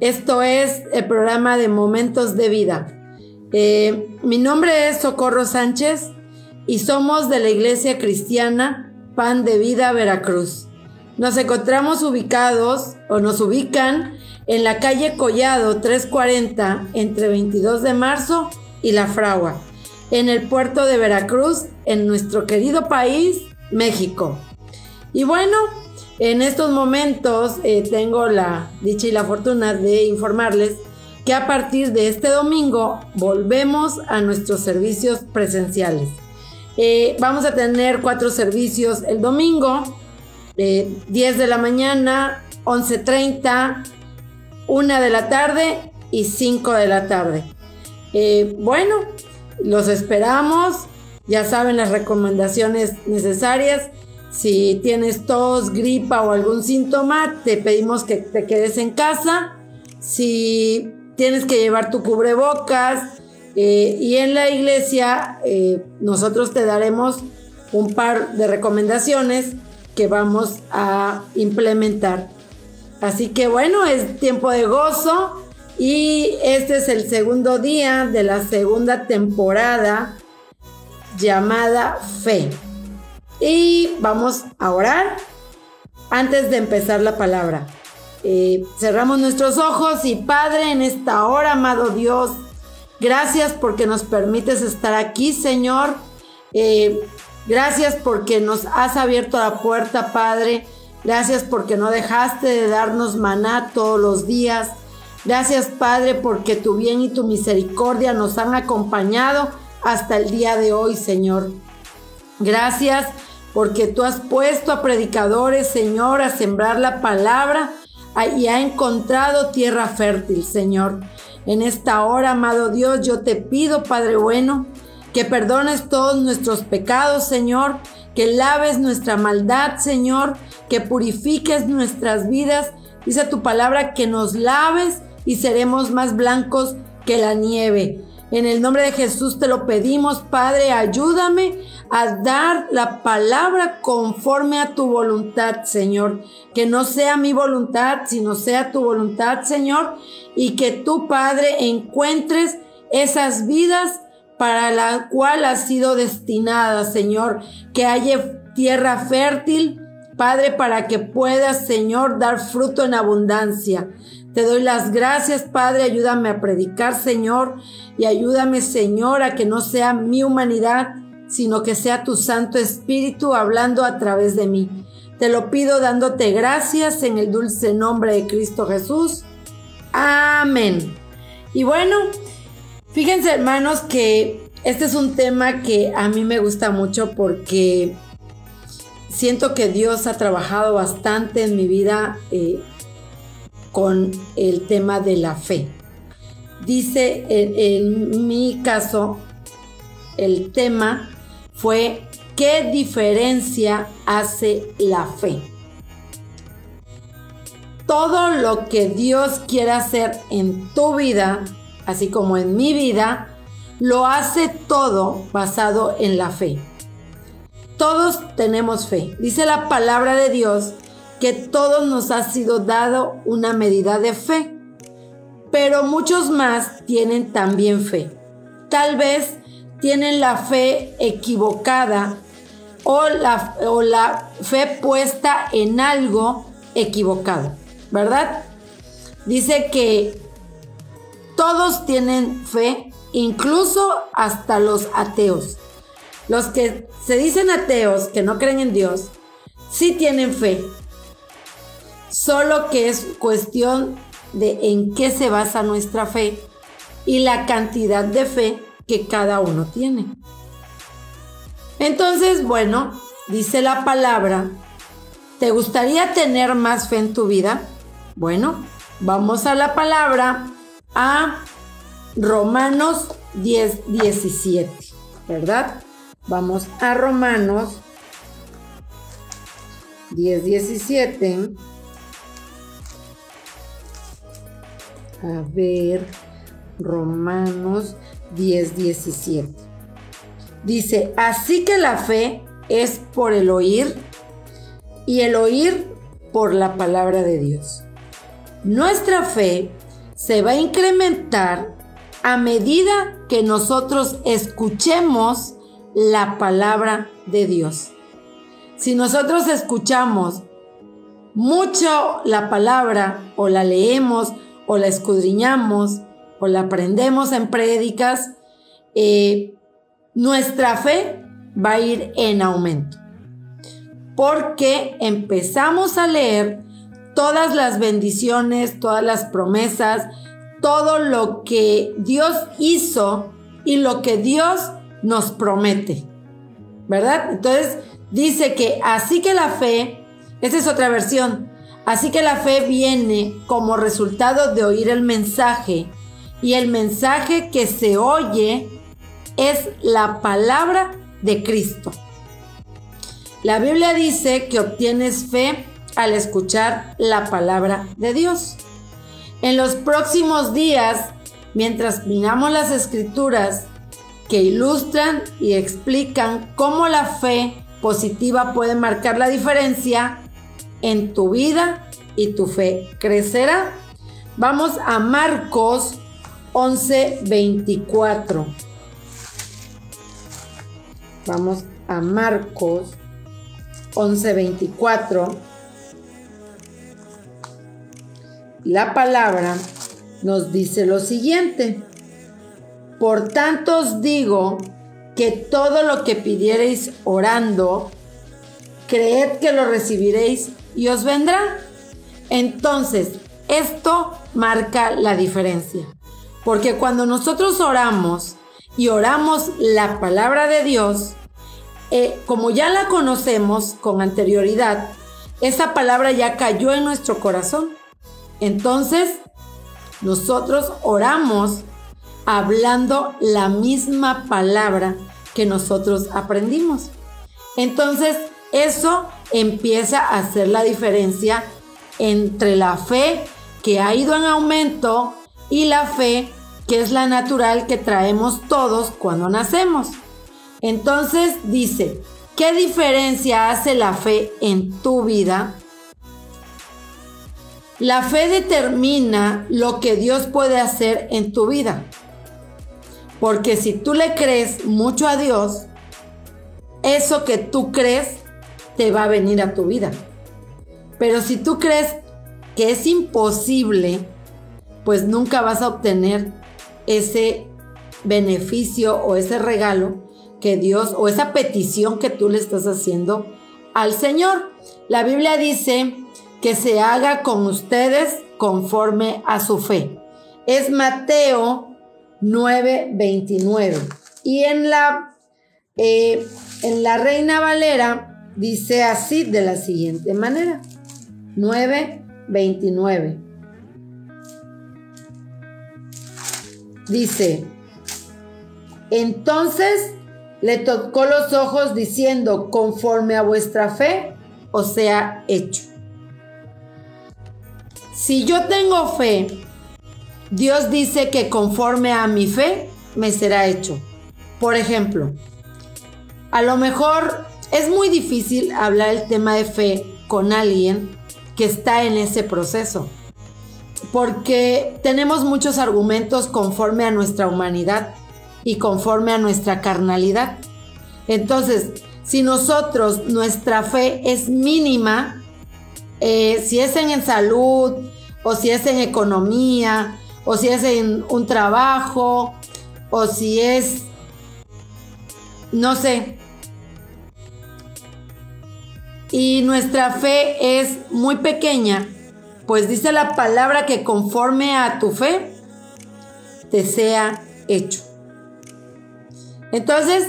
Esto es el programa de Momentos de Vida. Eh, mi nombre es Socorro Sánchez y somos de la Iglesia Cristiana Pan de Vida Veracruz. Nos encontramos ubicados o nos ubican en la calle Collado 340 entre 22 de marzo y La Fragua, en el puerto de Veracruz, en nuestro querido país, México. Y bueno, en estos momentos eh, tengo la dicha y la fortuna de informarles que a partir de este domingo volvemos a nuestros servicios presenciales. Eh, vamos a tener cuatro servicios el domingo, 10 eh, de la mañana, 11.30, 1 de la tarde y 5 de la tarde. bueno, los esperamos, ya saben las recomendaciones necesarias si tienes tos, gripa o algún síntoma, te pedimos que te quedes en casa. Si tienes que llevar tu cubrebocas eh, y en la iglesia eh, nosotros te daremos un par de recomendaciones que vamos a implementar. Así que bueno, es tiempo de gozo y este es el segundo día de la segunda temporada llamada Fe. Y vamos a orar antes de empezar la palabra. Eh, cerramos nuestros ojos y Padre, en esta hora, amado Dios, gracias porque nos permites estar aquí, Señor. Eh, gracias porque nos has abierto la puerta, Padre. Gracias porque no dejaste de darnos maná todos los días. Gracias, Padre, porque tu bien y tu misericordia nos han acompañado hasta el día de hoy, Señor. Gracias porque tú has puesto a predicadores, Señor, a sembrar la palabra y ha encontrado tierra fértil, Señor. En esta hora, amado Dios, yo te pido, Padre bueno, que perdones todos nuestros pecados, Señor, que laves nuestra maldad, Señor, que purifiques nuestras vidas. Dice tu palabra que nos laves y seremos más blancos que la nieve. En el nombre de Jesús te lo pedimos, Padre, ayúdame a dar la palabra conforme a tu voluntad, Señor. Que no sea mi voluntad, sino sea tu voluntad, Señor. Y que tú, Padre, encuentres esas vidas para la cual has sido destinada, Señor. Que haya tierra fértil, Padre, para que puedas, Señor, dar fruto en abundancia. Te doy las gracias, Padre. Ayúdame a predicar, Señor. Y ayúdame, Señor, a que no sea mi humanidad, sino que sea tu Santo Espíritu hablando a través de mí. Te lo pido dándote gracias en el dulce nombre de Cristo Jesús. Amén. Y bueno, fíjense hermanos que este es un tema que a mí me gusta mucho porque siento que Dios ha trabajado bastante en mi vida eh, con el tema de la fe. Dice, en, mi caso, el tema fue ¿qué diferencia hace la fe? Todo lo que Dios quiere hacer en tu vida, así como en mi vida, lo hace todo basado en la fe. Todos tenemos fe. Dice la palabra de Dios que todos nos ha sido dado una medida de fe, pero muchos más tienen también fe. Tal vez tienen la fe equivocada o la, o la fe puesta en algo equivocado, ¿verdad? Dice que todos tienen fe, incluso hasta los ateos. Los que se dicen ateos, que no creen en Dios, sí tienen fe, solo que es cuestión de en qué se basa nuestra fe y la cantidad de fe que cada uno tiene. Entonces, bueno, dice la palabra, ¿te gustaría tener más fe en tu vida? Bueno, Vamos a la palabra a Romanos 10, 17, ¿verdad? Vamos a Romanos 10, 17. A ver, Romanos 10, 17. Dice, así que la fe es por el oír y el oír por la palabra de Dios. Nuestra fe se va a incrementar a medida que nosotros escuchemos la palabra de Dios. Si nosotros escuchamos mucho la palabra o la leemos o la escudriñamos o la aprendemos en prédicas, eh, nuestra fe va a ir en aumento. Porque empezamos a leer todas las bendiciones, todas las promesas, todo lo que Dios hizo y lo que Dios nos promete. ¿Verdad? Entonces dice que así que la fe, esa es otra versión, así que la fe viene como resultado de oír el mensaje y el mensaje que se oye es la palabra de Cristo. La Biblia dice que obtienes fe al escuchar la palabra de Dios. En los próximos días, mientras miramos las escrituras que ilustran y explican cómo la fe positiva puede marcar la diferencia en tu vida y tu fe crecerá. Vamos a Marcos 11:24. Vamos a Marcos 11:24. La palabra nos dice lo siguiente. Por tanto os digo que todo lo que pidiereis orando, creed que lo recibiréis y os vendrá. Entonces, esto marca la diferencia. Porque cuando nosotros oramos y oramos la palabra de Dios, eh, como ya la conocemos con anterioridad, esa palabra ya cayó en nuestro corazón. Entonces, nosotros oramos hablando la misma palabra que nosotros aprendimos. Entonces, eso empieza a hacer la diferencia entre la fe que ha ido en aumento y la fe que es la natural que traemos todos cuando nacemos. Entonces dice, ¿qué diferencia hace la fe en tu vida? La fe determina lo que Dios puede hacer en tu vida. Porque si tú le crees mucho a Dios, eso que tú crees te va a venir a tu vida. Pero si tú crees que es imposible, pues nunca vas a obtener ese beneficio o ese regalo que Dios o esa petición que tú le estás haciendo al Señor. La Biblia dice que se haga con ustedes conforme a su fe. Es Mateo 9:29. Y en la, eh, en la Reina Valera dice así de la siguiente manera. 9:29. Dice, entonces le tocó los ojos diciendo, conforme a vuestra fe, o sea, hecho. Si yo tengo fe, Dios dice que conforme a mi fe, me será hecho. Por ejemplo, a lo mejor es muy difícil hablar el tema de fe con alguien que está en ese proceso, porque tenemos muchos argumentos conforme a nuestra humanidad y conforme a nuestra carnalidad. Entonces, si nosotros, nuestra fe es mínima, eh, si es en salud, o si es en economía, o si es en un trabajo, o si es, no sé. Y nuestra fe es muy pequeña, pues dice la palabra que conforme a tu fe te sea hecho. Entonces,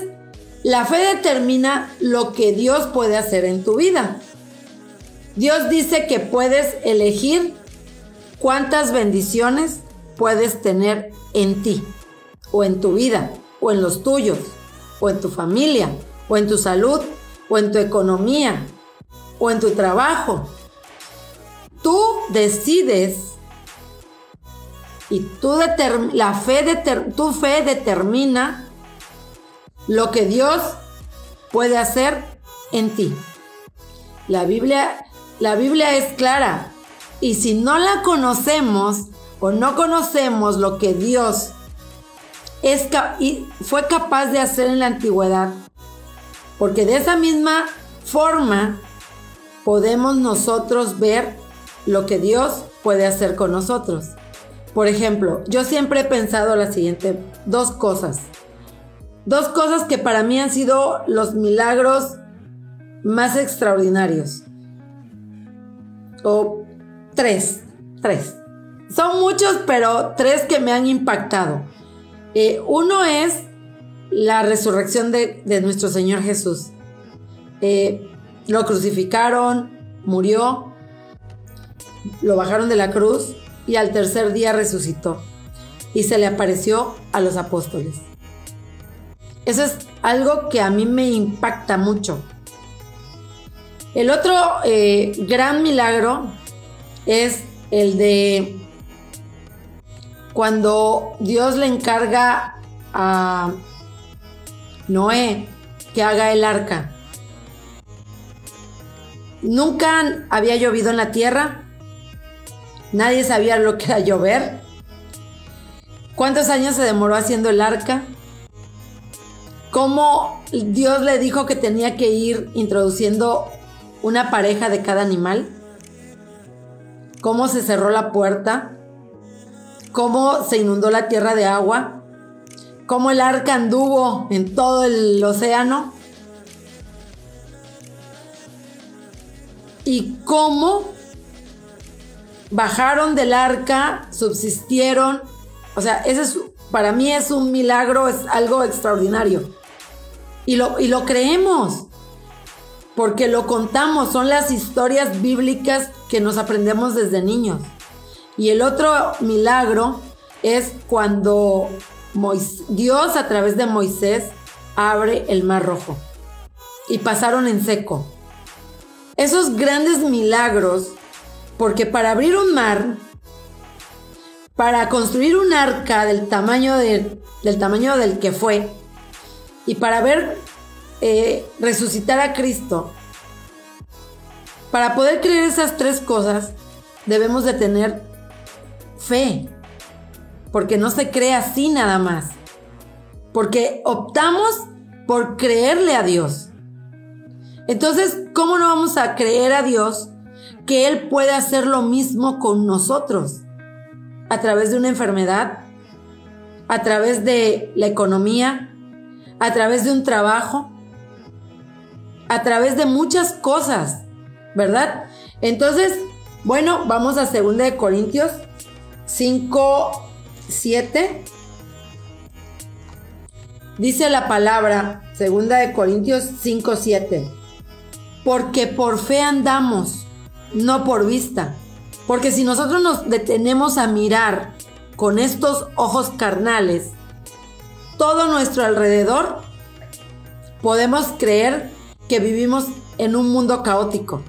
la fe determina lo que Dios puede hacer en tu vida. Dios dice que puedes elegir cuántas bendiciones puedes tener en ti, o en tu vida, o en los tuyos, o en tu familia, o en tu salud, o en tu economía, o en tu trabajo. Tú decides y tú la fe tu fe determina lo que Dios puede hacer en ti. La Biblia, la Biblia es clara y si no la conocemos o no conocemos lo que Dios es fue capaz de hacer en la antigüedad, porque de esa misma forma podemos nosotros ver lo que Dios puede hacer con nosotros. Por ejemplo, yo siempre he pensado la siguiente, dos cosas. Dos cosas que para mí han sido los milagros más extraordinarios. O tres, tres. Son muchos, pero tres que me han impactado. Eh, uno es la resurrección de, nuestro Señor Jesús. Eh, lo crucificaron, murió, lo bajaron de la cruz y al tercer día resucitó y se le apareció a los apóstoles. Eso es algo que a mí me impacta mucho. El otro eh, gran milagro es el de cuando Dios le encarga a Noé que haga el arca. Nunca había llovido en la tierra. Nadie sabía lo que era llover. ¿Cuántos años se demoró haciendo el arca? ¿Cómo Dios le dijo que tenía que ir introduciendo una pareja de cada animal? ¿Cómo se cerró la puerta? ¿Cómo se inundó la tierra de agua? ¿Cómo el arca anduvo en todo el océano? Y cómo bajaron del arca, subsistieron. O sea, ese es, para mí es un milagro, es algo extraordinario. Y lo, y lo creemos, porque lo contamos, son las historias bíblicas que nos aprendemos desde niños. Y el otro milagro es cuando Dios a través de Moisés abre el mar rojo y pasaron en seco esos grandes milagros, porque para abrir un mar, para construir un arca del tamaño, del tamaño del que fue, y para ver eh, resucitar a Cristo, para poder creer esas tres cosas, debemos de tener fe, porque no se cree así nada más, porque optamos por creerle a Dios. Entonces, ¿cómo no vamos a creer a Dios que Él puede hacer lo mismo con nosotros? A través de una enfermedad, a través de la economía, a través de un trabajo, a través de muchas cosas, ¿verdad? Entonces, bueno, vamos a 2 de Corintios 5, 7. Dice la palabra, 2 de Corintios 5, 7 porque por fe andamos, no por vista. Porque si nosotros nos detenemos a mirar con estos ojos carnales todo nuestro alrededor, podemos creer que vivimos en un mundo caótico.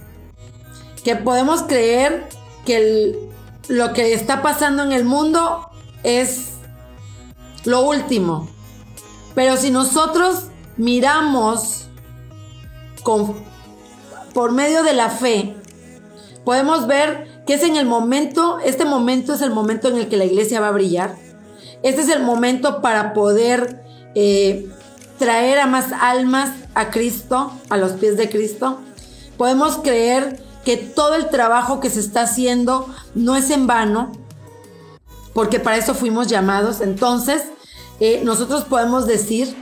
Que podemos creer que lo que está pasando en el mundo es lo último. Pero si nosotros miramos con por medio de la fe, podemos ver que es en el momento, este momento es el momento en el que la iglesia va a brillar. Este es el momento para poder eh, traer a más almas a Cristo, a los pies de Cristo. Podemos creer que todo el trabajo que se está haciendo no es en vano, porque para eso fuimos llamados. Entonces, eh, nosotros podemos decir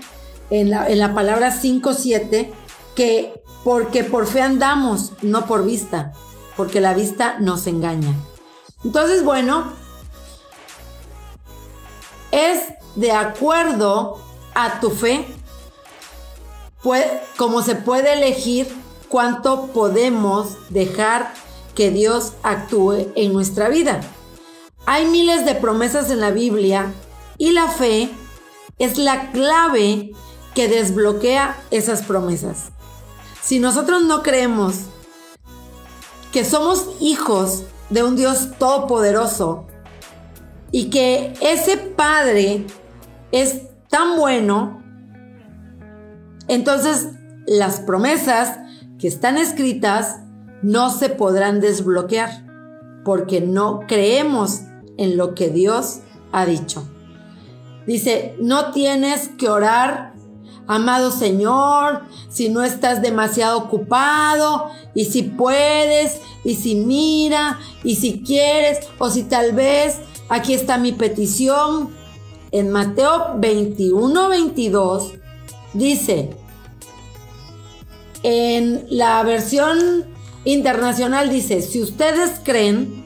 en la, en la palabra 5.7 que porque por fe andamos, no por vista, porque la vista nos engaña. Entonces, bueno, es de acuerdo a tu fe, pues, como se puede elegir cuánto podemos dejar que Dios actúe en nuestra vida. Hay miles de promesas en la Biblia y la fe es la clave que desbloquea esas promesas. Si nosotros no creemos que somos hijos de un Dios todopoderoso y que ese Padre es tan bueno, entonces las promesas que están escritas no se podrán desbloquear porque no creemos en lo que Dios ha dicho. Dice, no tienes que orar, amado Señor, si no estás demasiado ocupado y si puedes y si mira y si quieres o si tal vez aquí está mi petición. En Mateo 21, 22 dice, en la versión internacional dice, si ustedes creen,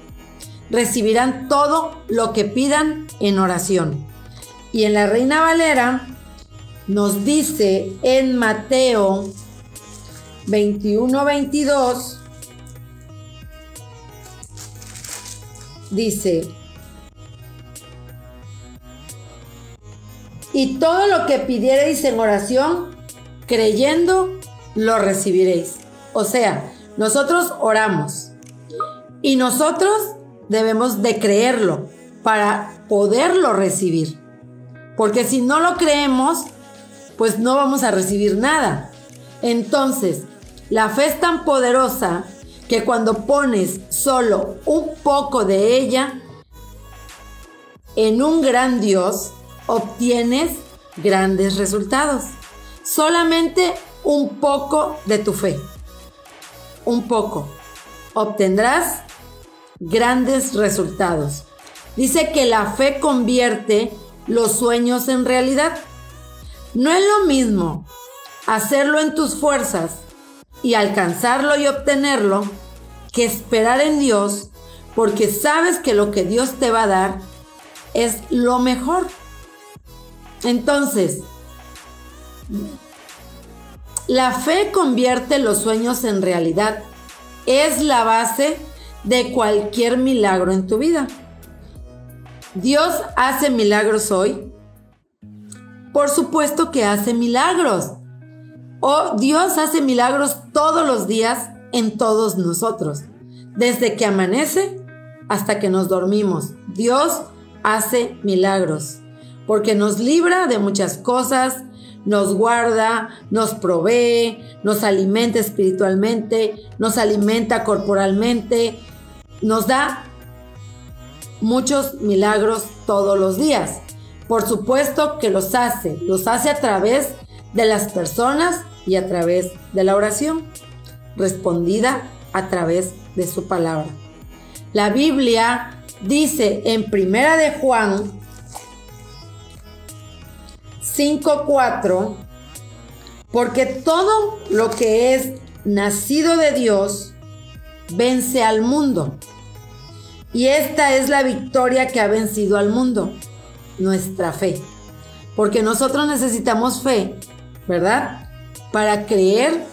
recibirán todo lo que pidan en oración. Y en la Reina Valera nos dice en Mateo 21, 22, dice, y todo lo que pidierais en oración, creyendo, lo recibiréis. O sea, nosotros oramos y nosotros debemos de creerlo para poderlo recibir. Porque si no lo creemos, pues no vamos a recibir nada. Entonces, la fe es tan poderosa que cuando pones solo un poco de ella en un gran Dios, obtienes grandes resultados. Solamente un poco de tu fe. Un poco. Obtendrás grandes resultados. Dice que la fe convierte los sueños en realidad. No es lo mismo hacerlo en tus fuerzas y alcanzarlo y obtenerlo que esperar en Dios porque sabes que lo que Dios te va a dar es lo mejor. Entonces, la fe convierte los sueños en realidad. Es la base de cualquier milagro en tu vida. ¿Dios hace milagros hoy? Por supuesto que hace milagros. O Dios hace milagros todos los días en todos nosotros. Desde que amanece hasta que nos dormimos. Dios hace milagros. Porque nos libra de muchas cosas, nos guarda, nos provee, nos alimenta espiritualmente, nos alimenta corporalmente, nos da muchos milagros todos los días. Por supuesto que los hace, los hace a través de las personas y a través de la oración, respondida a través de su palabra. La Biblia dice en Primera de Juan 5:4, porque todo lo que es nacido de Dios vence al mundo. Y esta es la victoria que ha vencido al mundo, nuestra fe. Porque nosotros necesitamos fe, ¿verdad? Para creer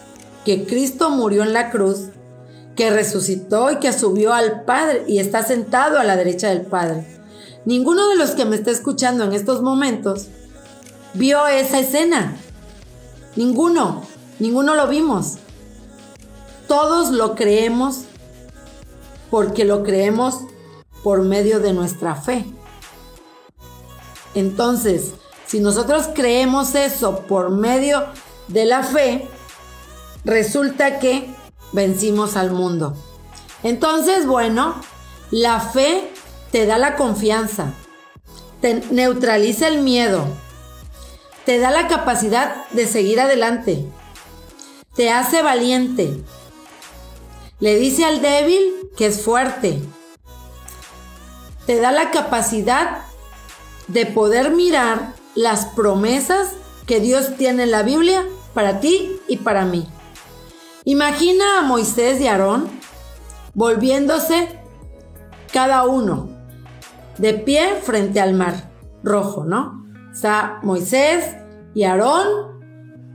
que Cristo murió en la cruz, que resucitó y que subió al Padre y está sentado a la derecha del Padre. Ninguno de los que me está escuchando en estos momentos vio esa escena. Ninguno, ninguno lo vimos. Todos lo creemos porque lo creemos por medio de nuestra fe. Entonces, si nosotros creemos eso por medio de la fe, resulta que vencimos al mundo. Entonces, bueno, la fe te da la confianza, te neutraliza el miedo, te da la capacidad de seguir adelante, te hace valiente, le dice al débil que es fuerte, te da la capacidad de poder mirar las promesas que Dios tiene en la Biblia para ti y para mí. Imagina a Moisés y Aarón volviéndose cada uno de pie frente al mar rojo, ¿no? Está Moisés y Aarón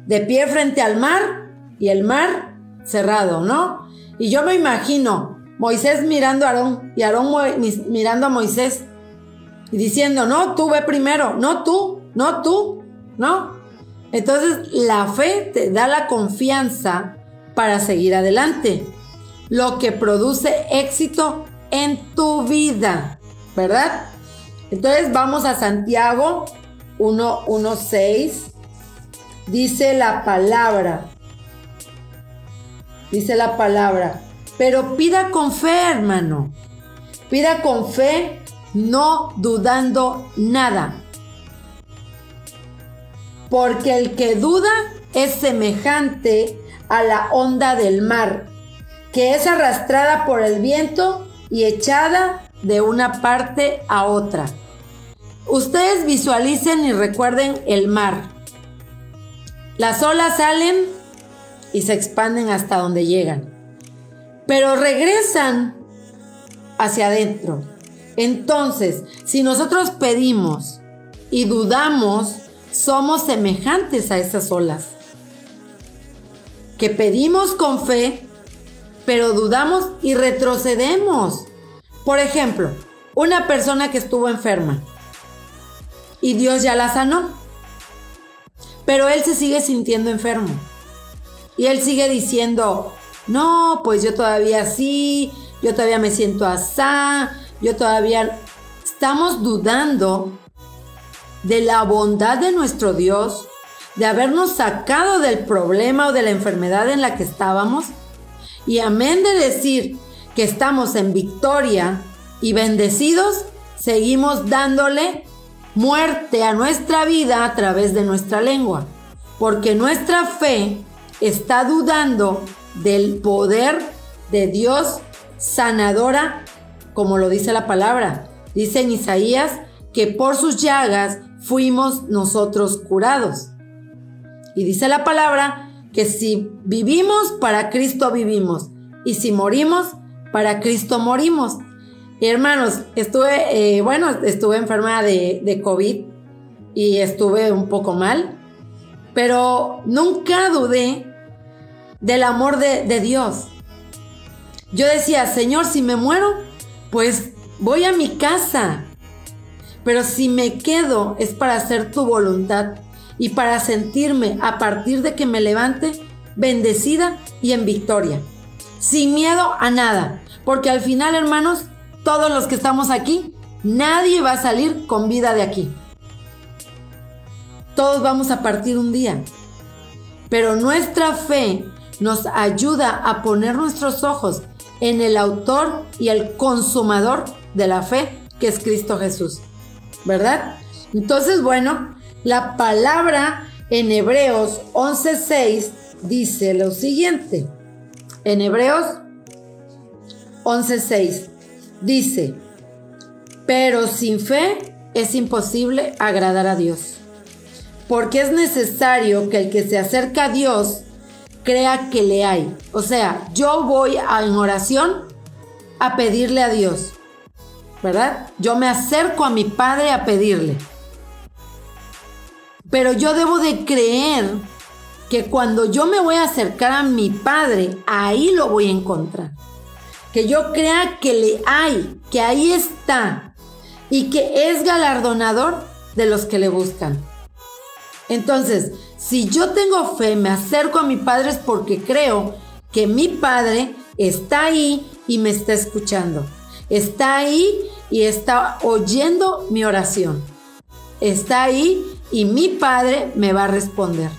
de pie frente al mar y el mar cerrado, ¿no? Y yo me imagino Moisés mirando a Aarón y Aarón mirando a Moisés y diciendo, no, tú ve primero, no tú, no tú, no. Entonces la fe te da la confianza para seguir adelante, lo que produce éxito en tu vida, ¿verdad? Entonces vamos a Santiago 1.1.6. Dice la palabra. Dice la palabra. Pero pida con fe, hermano. Pida con fe, no dudando nada. Porque el que duda es semejante a la onda del mar, que es arrastrada por el viento y echada de una parte a otra. Ustedes visualicen y recuerden el mar. Las olas salen y se expanden hasta donde llegan pero regresan hacia adentro. Entonces, si nosotros pedimos y dudamos, somos semejantes a esas olas. Que pedimos con fe, pero dudamos y retrocedemos. Por ejemplo, una persona que estuvo enferma y Dios ya la sanó, pero él se sigue sintiendo enfermo. Y él sigue diciendo, no, pues yo todavía sí, yo todavía me siento asá, yo todavía... Estamos dudando de la bondad de nuestro Dios, de habernos sacado del problema o de la enfermedad en la que estábamos. Y amén de decir que estamos en victoria y bendecidos, seguimos dándole muerte a nuestra vida a través de nuestra lengua. Porque nuestra fe está dudando del poder de Dios sanadora, como lo dice la palabra. Dice en Isaías que por sus llagas fuimos nosotros curados. Y dice la palabra que si vivimos, para Cristo vivimos. Y si morimos, para Cristo morimos. hermanos, estuve, eh, bueno, estuve enferma de, de COVID y estuve un poco mal, pero nunca dudé del amor de, Dios. Yo decía, Señor, si me muero, pues voy a mi casa. Pero si me quedo es para hacer tu voluntad y para sentirme a partir de que me levante bendecida y en victoria. Sin miedo a nada. Porque al final, hermanos, todos los que estamos aquí, nadie va a salir con vida de aquí. Todos vamos a partir un día. Pero nuestra fe nos ayuda a poner nuestros ojos en el autor y el consumador de la fe, que es Cristo Jesús. ¿Verdad? Entonces, bueno, la palabra en Hebreos 11:6 dice lo siguiente. En Hebreos 11:6 dice, pero sin fe es imposible agradar a Dios, porque es necesario que el que se acerca a Dios crea que le hay. O sea, yo voy a, en oración a pedirle a Dios, ¿verdad? Yo me acerco a mi Padre a pedirle. Pero yo debo de creer que cuando yo me voy a acercar a mi Padre, ahí lo voy a encontrar. Que yo crea que le hay, que ahí está y que es galardonador de los que le buscan. Entonces, si yo tengo fe, me acerco a mi Padre es porque creo que mi Padre está ahí y me está escuchando. Está ahí y está oyendo mi oración. Está ahí y mi Padre me va a responder.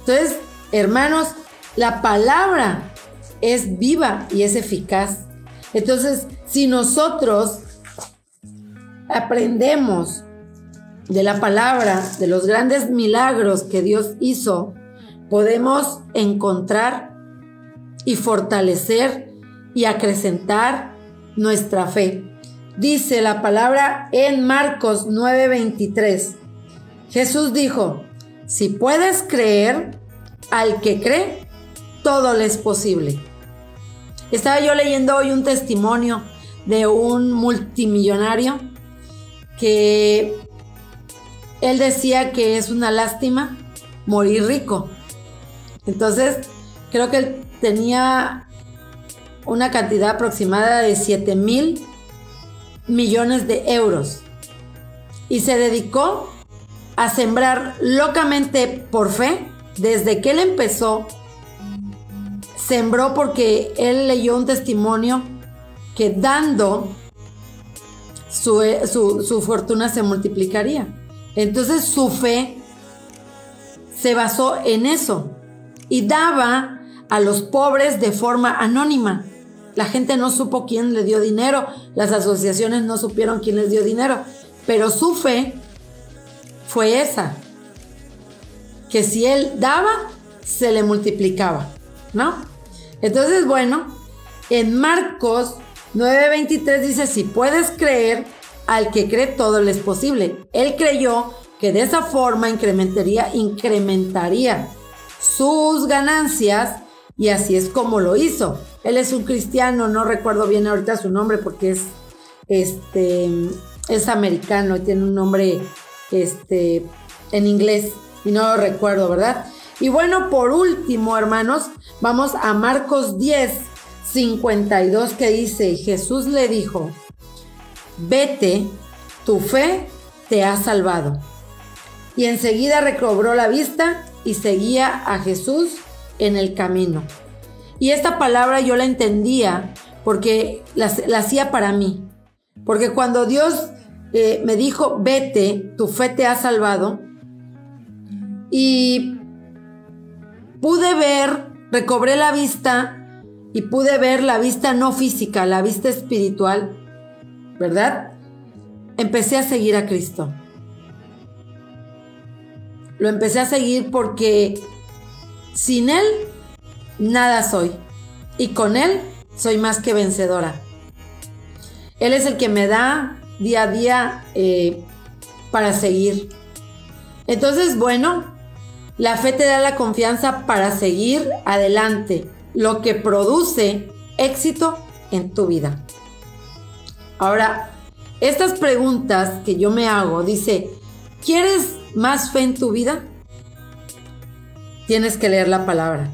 Entonces, hermanos, la palabra es viva y es eficaz. Entonces, si nosotros aprendemos de la palabra, de los grandes milagros que Dios hizo, podemos encontrar y fortalecer y acrecentar nuestra fe. Dice la palabra en Marcos 9:23. Jesús dijo, si puedes creer, al que cree, todo le es posible. Estaba yo leyendo hoy un testimonio de un multimillonario que él decía que es una lástima morir rico. Entonces, creo que él tenía una cantidad aproximada de 7 mil millones de euros. Y se dedicó a sembrar locamente por fe desde que él empezó. Sembró porque él leyó un testimonio que dando su, su fortuna se multiplicaría. Entonces su fe se basó en eso y daba a los pobres de forma anónima. La gente no supo quién le dio dinero, las asociaciones no supieron quién les dio dinero, pero su fe fue esa, que si él daba, se le multiplicaba, ¿no? Entonces, bueno, en Marcos 9:23 dice, si puedes creer, al que cree todo le es posible. Él creyó que de esa forma incrementaría, incrementaría sus ganancias y así es como lo hizo. Él es un cristiano, no recuerdo bien ahorita su nombre porque es este es americano y tiene un nombre este en inglés y no lo recuerdo, ¿verdad? Y bueno, por último, hermanos, vamos a Marcos 10 52 que dice, Jesús le dijo, "Vete, tu fe te ha salvado." Y enseguida recobró la vista y seguía a Jesús en el camino. Y esta palabra yo la entendía porque la, hacía para mí. Porque cuando Dios eh, me dijo, vete, tu fe te ha salvado, y pude ver, recobré la vista y pude ver la vista no física, la vista espiritual, ¿verdad? Empecé a seguir a Cristo. Lo empecé a seguir porque sin Él, nada soy. Y con Él soy más que vencedora. Él es el que me da día a día eh, para seguir. Entonces, bueno, la fe te da la confianza para seguir adelante, lo que produce éxito en tu vida. Ahora, estas preguntas que yo me hago, dice, ¿quieres más fe en tu vida? Tienes que leer la palabra.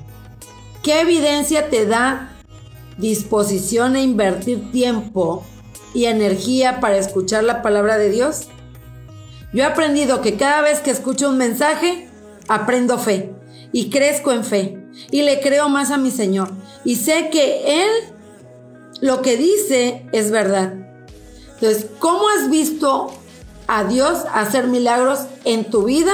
¿Qué evidencia te da disposición a invertir tiempo y energía para escuchar la palabra de Dios? Yo he aprendido que cada vez que escucho un mensaje, aprendo fe y crezco en fe y le creo más a mi Señor y sé que Él lo que dice es verdad. Entonces, ¿cómo has visto a Dios hacer milagros en tu vida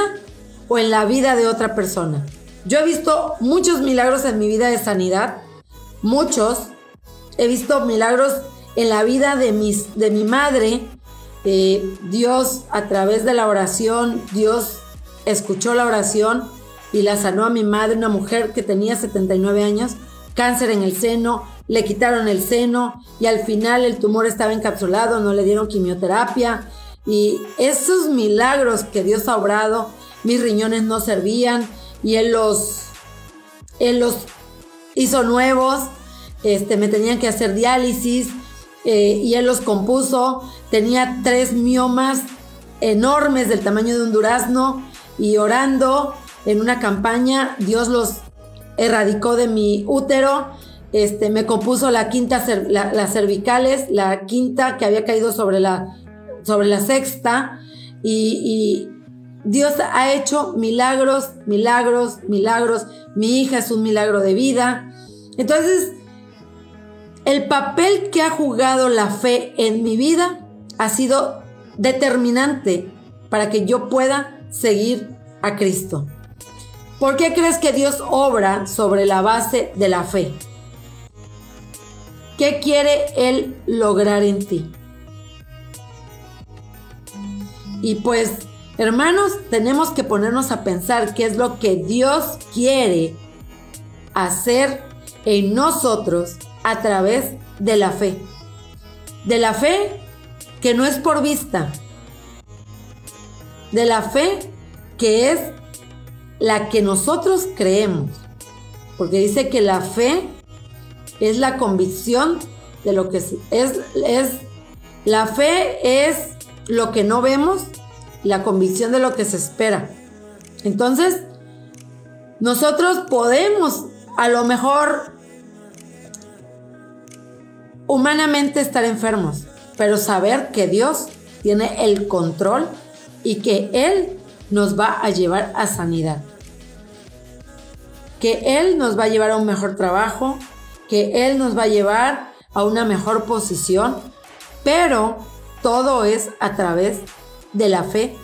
o en la vida de otra persona. Yo he visto muchos milagros en mi vida de sanidad, muchos. He visto milagros en la vida de, mis, de mi madre. Eh, Dios, a través de la oración, Dios escuchó la oración y la sanó a mi madre, una mujer que tenía 79 años, cáncer en el seno, le quitaron el seno y al final el tumor estaba encapsulado, no le dieron quimioterapia y esos milagros que Dios ha obrado, mis riñones no servían y Él los, él los hizo nuevos, este, me tenían que hacer diálisis eh, y Él los compuso. Tenía tres miomas enormes del tamaño de un durazno y orando en una campaña, Dios los erradicó de mi útero. Este, me compuso la quinta, las cervicales, la quinta que había caído sobre la sobre la sexta y, Dios ha hecho milagros, milagros, milagros. Mi hija es un milagro de vida. Entonces, el papel que ha jugado la fe en mi vida ha sido determinante para que yo pueda seguir a Cristo. ¿Por qué crees que Dios obra sobre la base de la fe? ¿Qué quiere Él lograr en ti? Y pues, hermanos, tenemos que ponernos a pensar qué es lo que Dios quiere hacer en nosotros a través de la fe. De la fe que no es por vista. De la fe que es la que nosotros creemos. Porque dice que la fe es la convicción de lo que es, es, la fe es lo que no vemos la convicción de lo que se espera. Entonces, nosotros podemos a lo mejor humanamente estar enfermos, pero saber que Dios tiene el control y que Él nos va a llevar a sanidad. Que Él nos va a llevar a un mejor trabajo, que Él nos va a llevar a una mejor posición, pero todo es a través de la fe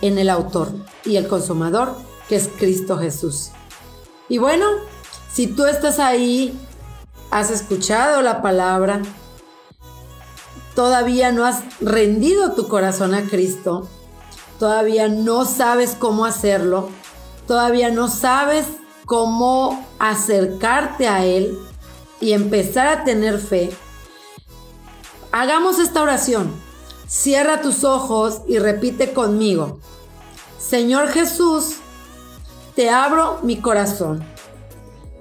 en el autor y el consumador, que es Cristo Jesús. Y bueno, si tú estás ahí, has escuchado la palabra, todavía no has rendido tu corazón a Cristo, todavía no sabes cómo hacerlo, todavía no sabes cómo acercarte a Él y empezar a tener fe, hagamos esta oración. Cierra tus ojos y repite conmigo. Señor Jesús, te abro mi corazón.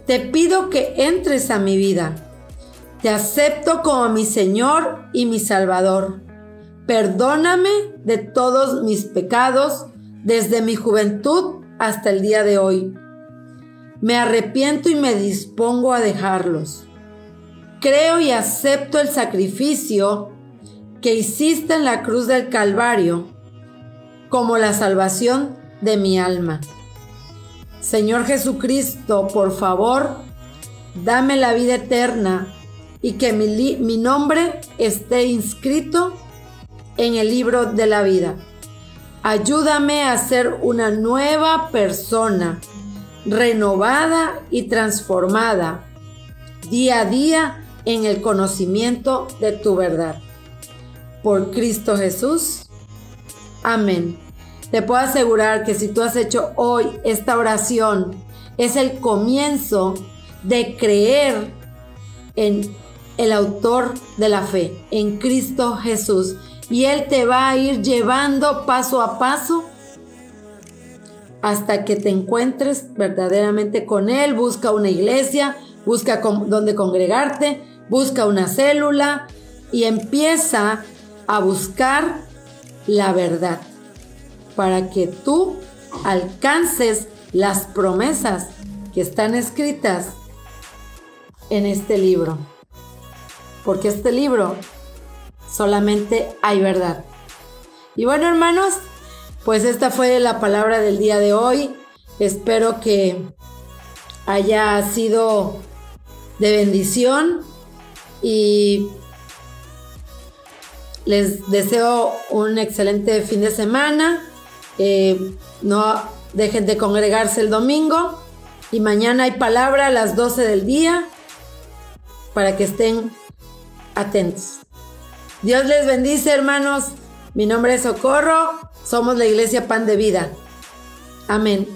Te pido que entres a mi vida. Te acepto como mi Señor y mi Salvador. Perdóname de todos mis pecados desde mi juventud hasta el día de hoy. Me arrepiento y me dispongo a dejarlos. Creo y acepto el sacrificio que hiciste en la cruz del Calvario como la salvación de mi alma. Señor Jesucristo, por favor, dame la vida eterna y que mi, mi, nombre esté inscrito en el libro de la vida. Ayúdame a ser una nueva persona, renovada y transformada día a día en el conocimiento de tu verdad. Por Cristo Jesús. Amén. Te puedo asegurar que si tú has hecho hoy esta oración, es el comienzo de creer en el autor de la fe, en Cristo Jesús. Y Él te va a ir llevando paso a paso hasta que te encuentres verdaderamente con Él. Busca una iglesia, busca donde congregarte, busca una célula y empieza a buscar la verdad para que tú alcances las promesas que están escritas en este libro. Porque este libro solamente hay verdad. Y bueno, hermanos, pues esta fue la palabra del día de hoy. Espero que haya sido de bendición y les deseo un excelente fin de semana. Eh, no dejen de congregarse el domingo. Y mañana hay palabra a las 12 del día para que estén atentos. Dios les bendice, hermanos. Mi nombre es Socorro. Somos la iglesia Pan de Vida. Amén.